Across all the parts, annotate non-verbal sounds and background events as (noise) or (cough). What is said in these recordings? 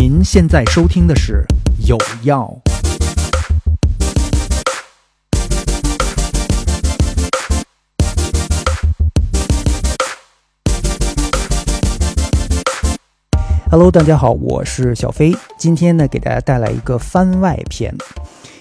您现在收听的是《有药》。Hello，大家好，我是小飞。今天呢，给大家带来一个番外篇。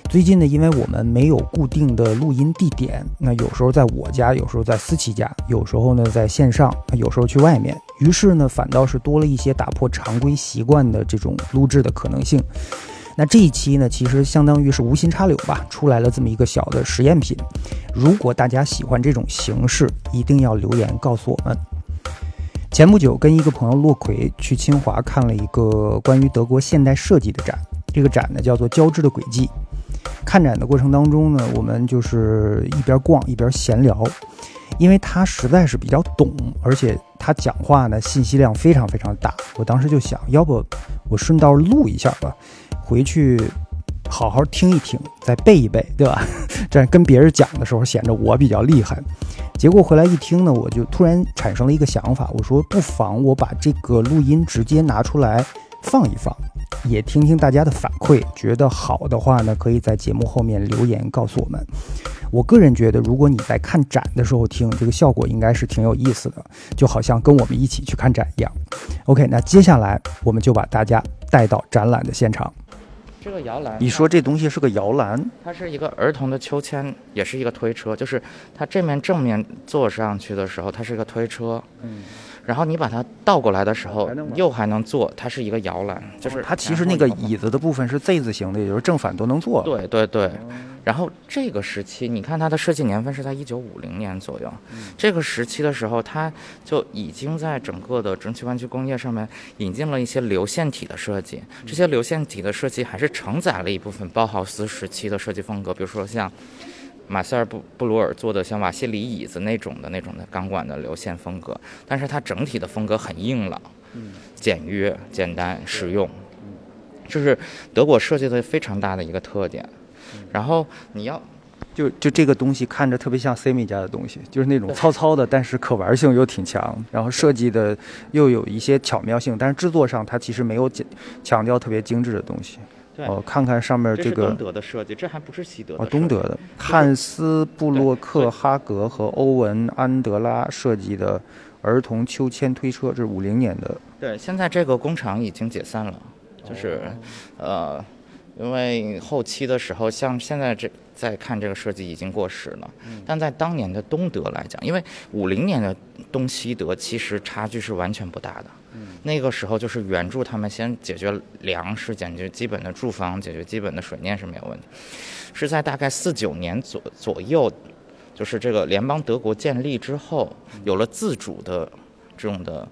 最近呢，因为我们没有固定的录音地点，那有时候在我家，有时候在思琪家，有时候呢在线上，有时候去外面，于是呢，反倒是多了一些打破常规习惯的这种录制的可能性。那这一期呢，其实相当于是无心插柳吧，出来了这么一个小的实验品。如果大家喜欢这种形式，一定要留言告诉我们。前不久跟一个朋友洛奎去清华看了一个关于德国现代设计的展，这个展呢叫做《交织的轨迹》。看展的过程当中呢，我们就是一边逛一边闲聊，因为他实在是比较懂，而且他讲话呢信息量非常非常大。我当时就想，要不我顺道录一下吧，回去好好听一听，再背一背，对吧？(laughs) 这样跟别人讲的时候显得我比较厉害。结果回来一听呢，我就突然产生了一个想法，我说不妨我把这个录音直接拿出来放一放，也听听大家的反馈，觉得好的话呢，可以在节目后面留言告诉我们。我个人觉得，如果你在看展的时候听，这个效果应该是挺有意思的，就好像跟我们一起去看展一样。OK，那接下来我们就把大家带到展览的现场。这个摇篮，你说这东西是个摇篮？它是一个儿童的秋千，也是一个推车，就是它这面正面坐上去的时候，它是一个推车，嗯，然后你把它倒过来的时候又还能坐，它是一个摇篮，就是它其实那个椅子的部分是 Z 字形的，也就是正反都能坐。对对对，然后这个时期，你看它的设计年份是在一九五零年左右，这个时期的时候，它就已经在整个的蒸汽玩具工业上面引进了一些流线体的设计。这些流线体的设计还是承载了一部分包豪斯时期的设计风格，比如说像马塞尔布布鲁尔做的像瓦西里椅子那种的那种的钢管的流线风格，但是它整体的风格很硬朗、简约、简单、实用，就是德国设计的非常大的一个特点。然后你要就就这个东西看着特别像 Semi 家的东西，就是那种糙糙的，但是可玩性又挺强，然后设计的又有一些巧妙性，但是制作上它其实没有强强调特别精致的东西。对。哦，看看上面这个这是东德的设计，这还不是西德的哦，东德的。汉斯布洛克哈格和欧文安德拉设计的儿童秋千推车，这是五零年的。对，现在这个工厂已经解散了，就是，呃，因为后期的时候，像现在这在看这个设计已经过时了，但在当年的东德来讲，因为五零年的东西德其实差距是完全不大的。那个时候就是援助他们先解决粮食，解决基本的住房，解决基本的水电是没有问题。是在大概四九年左左右，就是这个联邦德国建立之后，有了自主的这种的，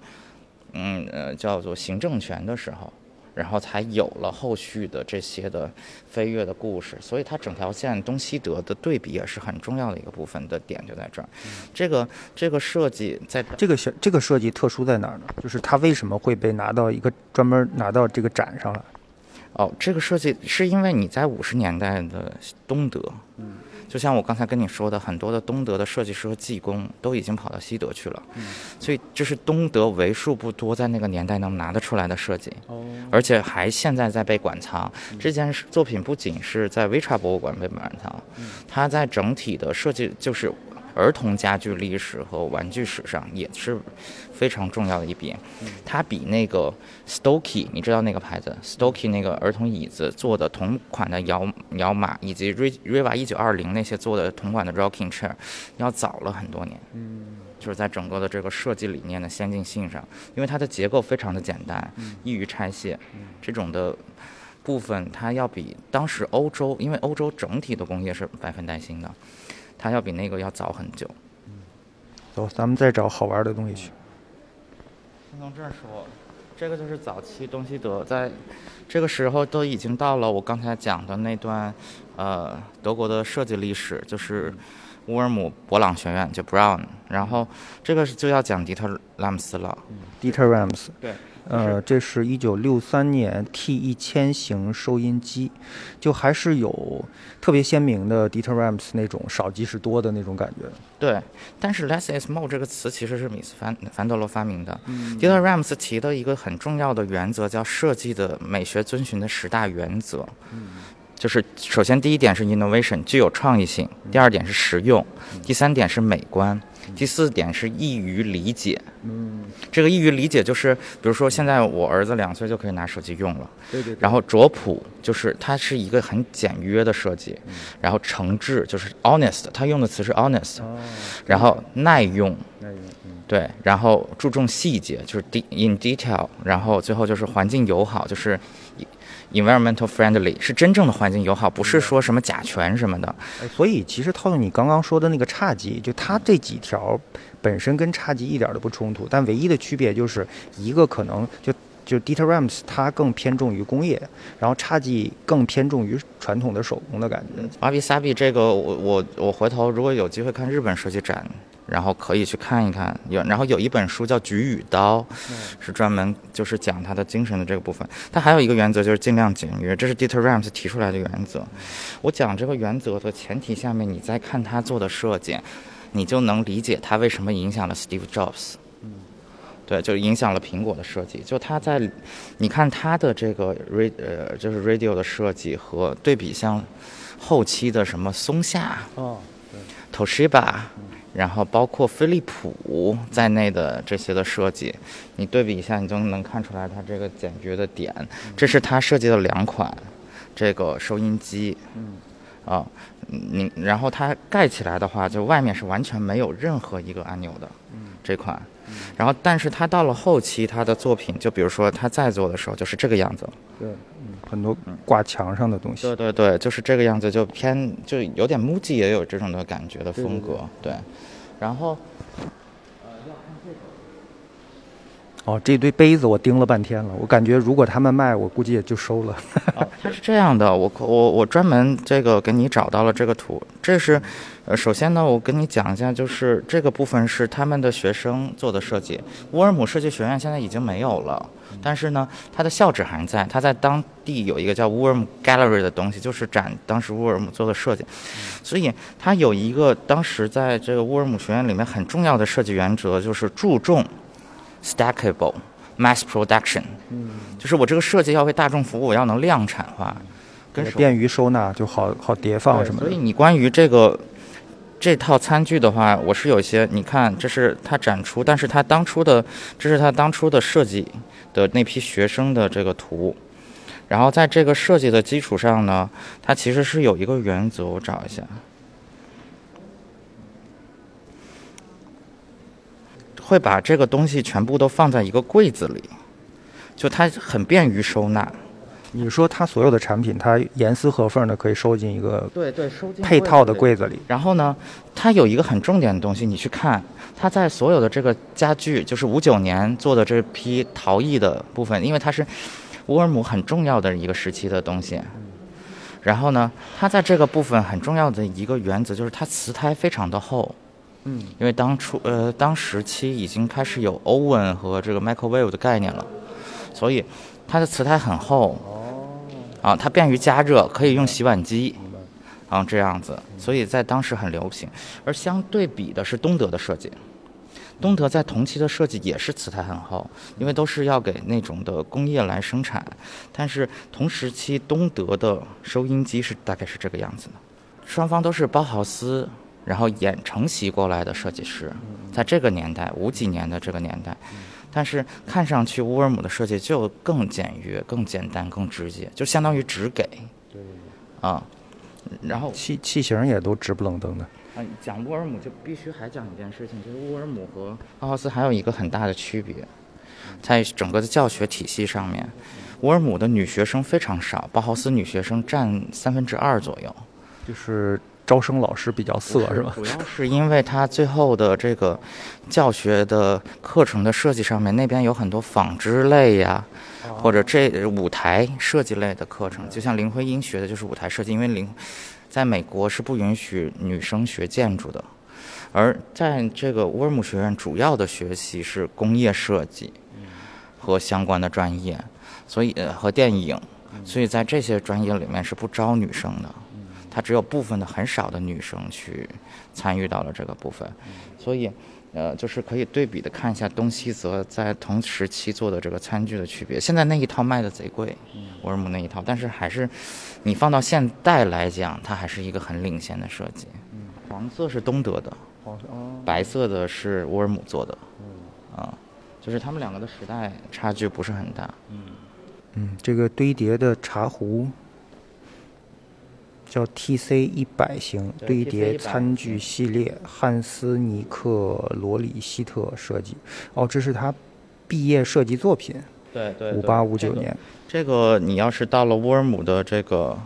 嗯呃叫做行政权的时候，然后才有了后续的这些的飞跃的故事。所以它整条线东西德的对比也是很重要的一个部分的点就在这儿。这个这个设计在这个小这个设计特殊在哪儿呢？就是它为什么会被拿到一个专门拿到这个展上来？哦，这个设计是因为你在五十年代的东德，就像我刚才跟你说的，很多的东德的设计师和技工都已经跑到西德去了，所以这是东德为数不多在那个年代能拿得出来的设计，而且还现在在被馆藏。这件作品不仅是在维查博物馆被馆藏，它在整体的设计就是。儿童家具历史和玩具史上也是非常重要的一笔，它比那个 Stokey，你知道那个牌子？Stokey 那个儿童椅子做的同款的摇摇马，以及 Re Riva 一九二零那些做的同款的 rocking chair 要早了很多年。嗯，就是在整个的这个设计理念的先进性上，因为它的结构非常的简单，易于拆卸，这种的。部分它要比当时欧洲，因为欧洲整体的工业是百分带新的，它要比那个要早很久。走，咱们再找好玩的东西去。先从这儿说，这个就是早期东西德在这个时候都已经到了我刚才讲的那段，呃，德国的设计历史，就是乌尔姆勃朗学院，就 Brown。然后这个是就要讲迪特拉姆斯了。Dieter Rams，对，呃，这是一九六三年 T 一千型收音机，就还是有特别鲜明的 Dieter Rams 那种少即是多的那种感觉。对，但是 less is more 这个词其实是米斯凡凡德罗发明的。Dieter Rams 提的一个很重要的原则叫设计的美学遵循的十大原则。就是首先第一点是 innovation 具有创意性，第二点是实用，第三点是美观，第四点是易于理解。嗯，这个易于理解就是，比如说现在我儿子两岁就可以拿手机用了。对对。然后卓朴就是它是一个很简约的设计，然后诚挚就是 honest，它用的词是 honest。哦。然后耐用。耐用。对，然后注重细节就是 in detail，然后最后就是环境友好就是。Environmental friendly 是真正的环境友好，不是说什么甲醛什么的。所以其实套用你刚刚说的那个差级，就它这几条本身跟差级一点都不冲突，但唯一的区别就是一个可能就就 Dieter Rams 它更偏重于工业，然后差级更偏重于传统的手工的感觉。阿比萨比这个我我我回头如果有机会看日本设计展。然后可以去看一看，有然后有一本书叫《菊与刀》，是专门就是讲他的精神的这个部分。他还有一个原则就是尽量简约，这是 Dieter Rams 提出来的原则。我讲这个原则的前提下面，你再看他做的设计，你就能理解他为什么影响了 Steve Jobs。嗯，对，就影响了苹果的设计。就他在，你看他的这个 radio 呃，就是 radio 的设计和对比像后期的什么松下哦，对，Toshiba。然后包括飞利浦在内的这些的设计，你对比一下，你就能看出来它这个简约的点。这是它设计的两款这个收音机，嗯，啊，你然后它盖起来的话，就外面是完全没有任何一个按钮的，嗯，这款。然后，但是它到了后期，它的作品，就比如说它在做的时候，就是这个样子。对，嗯，很多挂墙上的东西。对对对，就是这个样子，就偏就有点 MUJI 也有这种的感觉的风格。对，然后。哦，这堆杯子我盯了半天了，我感觉如果他们卖，我估计也就收了。(laughs) 它是这样的，我我我专门这个给你找到了这个图，这是，呃，首先呢，我跟你讲一下，就是这个部分是他们的学生做的设计。乌尔姆设计学院现在已经没有了，但是呢，它的校址还在，它在当地有一个叫 Worm Gallery 的东西，就是展当时乌尔姆做的设计。所以它有一个当时在这个乌尔姆学院里面很重要的设计原则，就是注重。Stackable mass production，嗯，就是我这个设计要为大众服务，我要能量产化，跟便于收纳就好好叠放什么的。所以你关于这个这套餐具的话，我是有一些，你看这是他展出，但是他当初的这是他当初的设计的那批学生的这个图，然后在这个设计的基础上呢，它其实是有一个原则，我找一下。会把这个东西全部都放在一个柜子里，就它很便于收纳。你说它所有的产品，它严丝合缝的可以收进一个对对收进配套的柜子里。然后呢，它有一个很重点的东西，你去看，它在所有的这个家具，就是五九年做的这批陶艺的部分，因为它是乌尔姆很重要的一个时期的东西。然后呢，它在这个部分很重要的一个原则就是它瓷胎非常的厚。嗯，因为当初呃，当时期已经开始有 oven 和这个 microwave 的概念了，所以它的瓷胎很厚。啊，它便于加热，可以用洗碗机，然后这样子，所以在当时很流行。而相对比的是东德的设计，东德在同期的设计也是瓷胎很厚，因为都是要给那种的工业来生产。但是同时期东德的收音机是大概是这个样子的，双方都是包豪斯。然后演承袭过来的设计师，在这个年代五几年的这个年代，但是看上去乌尔姆的设计就更简约、更简单、更直接，就相当于只给。对。啊，然后器器型也都直不愣登的。啊，讲乌尔姆就必须还讲一件事情，就是乌尔姆和奥豪斯还有一个很大的区别，在整个的教学体系上面，乌尔姆的女学生非常少，包豪斯女学生占三分之二左右。就是。招生老师比较色是吧？主要是因为他最后的这个教学的课程的设计上面，那边有很多纺织类呀，或者这舞台设计类的课程，就像林徽因学的就是舞台设计，因为林在美国是不允许女生学建筑的，而在这个乌尔姆学院主要的学习是工业设计和相关的专业，所以呃和电影，所以在这些专业里面是不招女生的，它只有部分的很少的女生去参与到了这个部分，所以。呃，就是可以对比的看一下东西泽在同时期做的这个餐具的区别。现在那一套卖的贼贵，沃尔姆那一套，但是还是你放到现代来讲，它还是一个很领先的设计。黄色是东德的，白色的是沃尔姆做的。啊，就是他们两个的时代差距不是很大。嗯嗯，这个堆叠的茶壶。叫 T C 一百型堆叠餐具系列，汉斯尼克罗里希特设计。哦，这是他毕业设计作品。对对，五八五九年。这个你要是到了沃尔姆的这个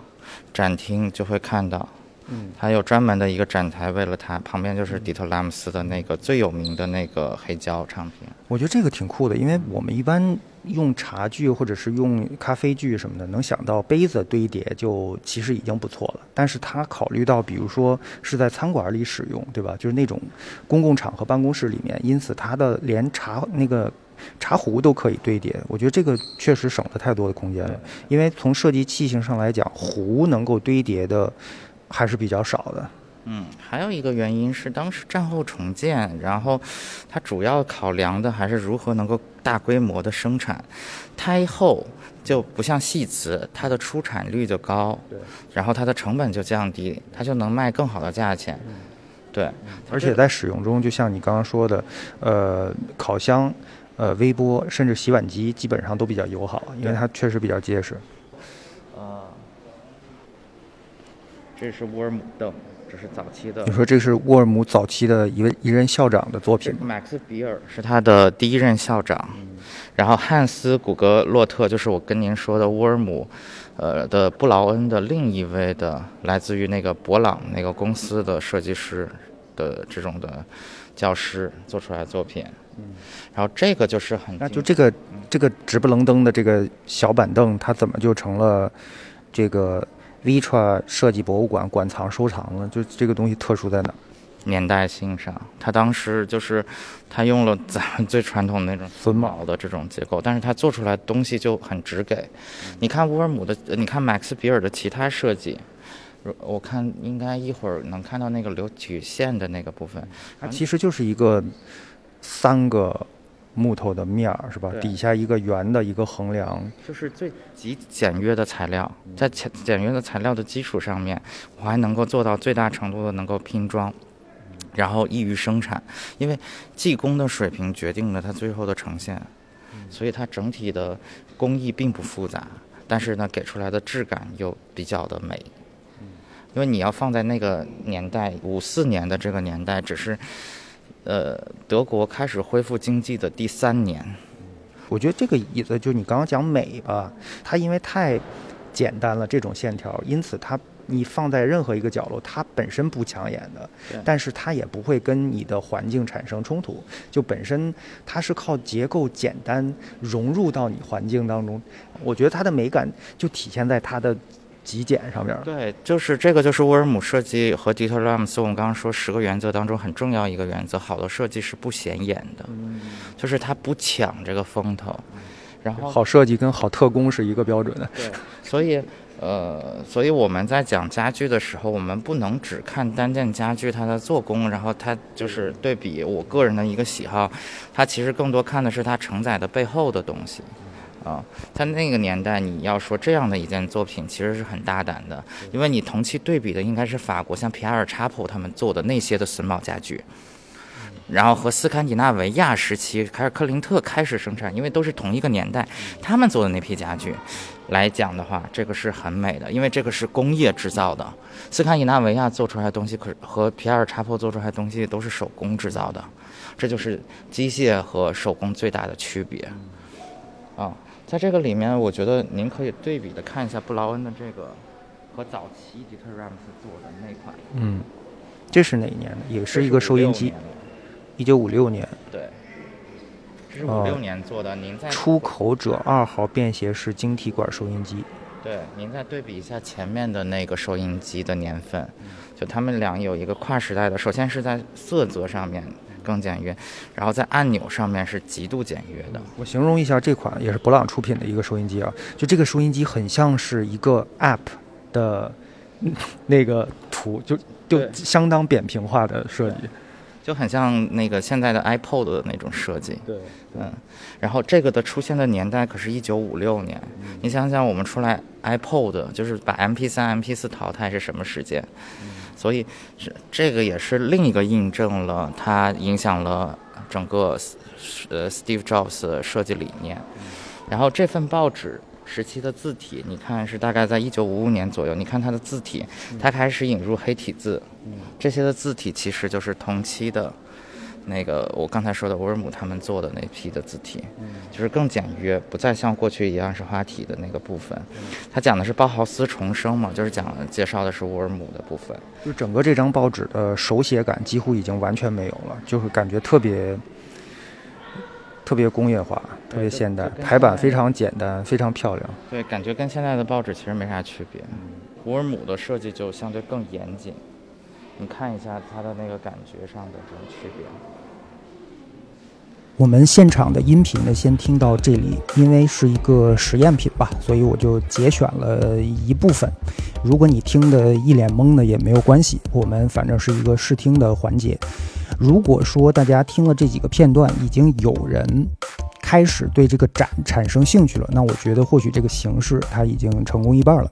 展厅，就会看到。嗯，还有专门的一个展台，为了它，旁边就是迪特拉姆斯的那个最有名的那个黑胶唱片。我觉得这个挺酷的，因为我们一般用茶具或者是用咖啡具什么的，能想到杯子堆叠就其实已经不错了。但是它考虑到，比如说是在餐馆里使用，对吧？就是那种公共场合办公室里面，因此它的连茶那个茶壶都可以堆叠。我觉得这个确实省了太多的空间了，因为从设计器型上来讲，壶能够堆叠的还是比较少的。嗯，还有一个原因是当时战后重建，然后它主要考量的还是如何能够大规模的生产。胎后就不像细瓷，它的出产率就高，对，然后它的成本就降低，它就能卖更好的价钱。对，而且在使用中，就像你刚刚说的，呃，烤箱、呃，微波，甚至洗碗机，基本上都比较友好，因为它确实比较结实。呃，这是沃尔姆的。这是早期的。你说这是沃尔姆早期的一位一任校长的作品。马克思比尔是他的第一任校长，然后汉斯古格洛特就是我跟您说的沃尔姆，呃的布劳恩的另一位的来自于那个博朗那个公司的设计师的这种的教师做出来的作品。嗯，然后这个就是很那就这个这个直不楞登的这个小板凳，它怎么就成了这个？Vitra 设计博物馆馆藏收藏了，就这个东西特殊在哪？年代性上，他当时就是他用了咱们最传统的那种 (laughs) 榫卯的这种结构，但是他做出来东西就很直给。你看乌尔姆的，你看马克思比尔的其他设计，我看应该一会儿能看到那个流曲线的那个部分，它其实就是一个三个。木头的面儿是吧？底下一个圆的一个横梁，就是最极简约的材料，在简简约的材料的基础上面，我还能够做到最大程度的能够拼装，然后易于生产，因为技工的水平决定了它最后的呈现，所以它整体的工艺并不复杂，但是呢，给出来的质感又比较的美，因为你要放在那个年代，五四年的这个年代，只是。呃，德国开始恢复经济的第三年，我觉得这个椅子就你刚刚讲美吧，它因为太简单了这种线条，因此它你放在任何一个角落，它本身不抢眼的，但是它也不会跟你的环境产生冲突，就本身它是靠结构简单融入到你环境当中，我觉得它的美感就体现在它的。极简上面对，就是这个，就是沃尔姆设计和迪特拉姆斯。我们刚刚说十个原则当中很重要一个原则，好的设计是不显眼的，就是它不抢这个风头。然后好设计跟好特工是一个标准的。对，所以呃，所以我们在讲家具的时候，我们不能只看单件家具它的做工，然后它就是对比我个人的一个喜好，它其实更多看的是它承载的背后的东西。啊，在那个年代，你要说这样的一件作品，其实是很大胆的，因为你同期对比的应该是法国像皮埃尔查普他们做的那些的榫卯家具，然后和斯堪的纳维亚时期凯尔克林特开始生产，因为都是同一个年代，他们做的那批家具来讲的话，这个是很美的，因为这个是工业制造的。斯堪的纳维亚做出来的东西，可和皮埃尔查普做出来的东西都是手工制造的，这就是机械和手工最大的区别，啊。在这个里面，我觉得您可以对比的看一下布劳恩的这个和早期迪特拉姆斯做的那款。嗯，这是哪一年的？也是一个收音机。一九五六年。对。这是五六年做的。您在出口者二号便携式晶体管收音机。对，您再对比一下前面的那个收音机的年份，就他们俩有一个跨时代的。首先是在色泽上面。更简约，然后在按钮上面是极度简约的。我形容一下这款也是博朗出品的一个收音机啊，就这个收音机很像是一个 App 的那个图，就就相当扁平化的设计。就很像那个现在的 iPod 的那种设计，对，嗯，然后这个的出现的年代可是一九五六年，你想想我们出来 iPod 就是把 MP 三、MP 四淘汰是什么时间？所以这这个也是另一个印证了它影响了整个呃 Steve Jobs 的设计理念。然后这份报纸。时期的字体，你看是大概在一九五五年左右。你看它的字体，它开始引入黑体字，这些的字体其实就是同期的，那个我刚才说的沃尔姆他们做的那批的字体，就是更简约，不再像过去一样是花体的那个部分。它讲的是包豪斯重生嘛，就是讲介绍的是沃尔姆的部分。就整个这张报纸的手写感几乎已经完全没有了，就是感觉特别。特别工业化，特别现代，排版非常简单，非常漂亮。对，感觉跟现在的报纸其实没啥区别。沃尔姆的设计就相对更严谨，你看一下它的那个感觉上的这种区别。我们现场的音频呢，先听到这里，因为是一个实验品吧，所以我就节选了一部分。如果你听得一脸懵呢，也没有关系，我们反正是一个试听的环节。如果说大家听了这几个片段，已经有人开始对这个展产生兴趣了，那我觉得或许这个形式它已经成功一半了。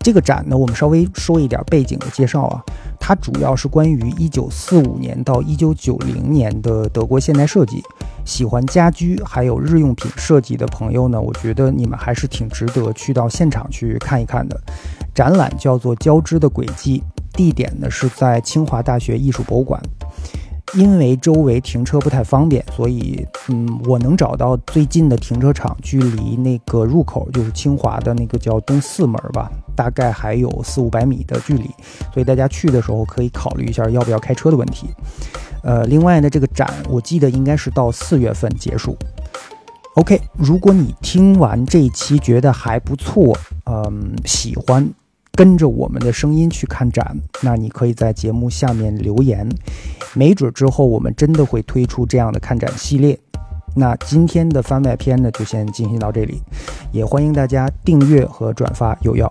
这个展呢，我们稍微说一点背景的介绍啊，它主要是关于1945年到1990年的德国现代设计。喜欢家居还有日用品设计的朋友呢，我觉得你们还是挺值得去到现场去看一看的。展览叫做《交织的轨迹》，地点呢是在清华大学艺术博物馆。因为周围停车不太方便，所以，嗯，我能找到最近的停车场，距离那个入口就是清华的那个叫东四门吧，大概还有四五百米的距离，所以大家去的时候可以考虑一下要不要开车的问题。呃，另外呢，这个展我记得应该是到四月份结束。OK，如果你听完这一期觉得还不错，嗯，喜欢。跟着我们的声音去看展，那你可以在节目下面留言，没准之后我们真的会推出这样的看展系列。那今天的番外篇呢，就先进行到这里，也欢迎大家订阅和转发有药。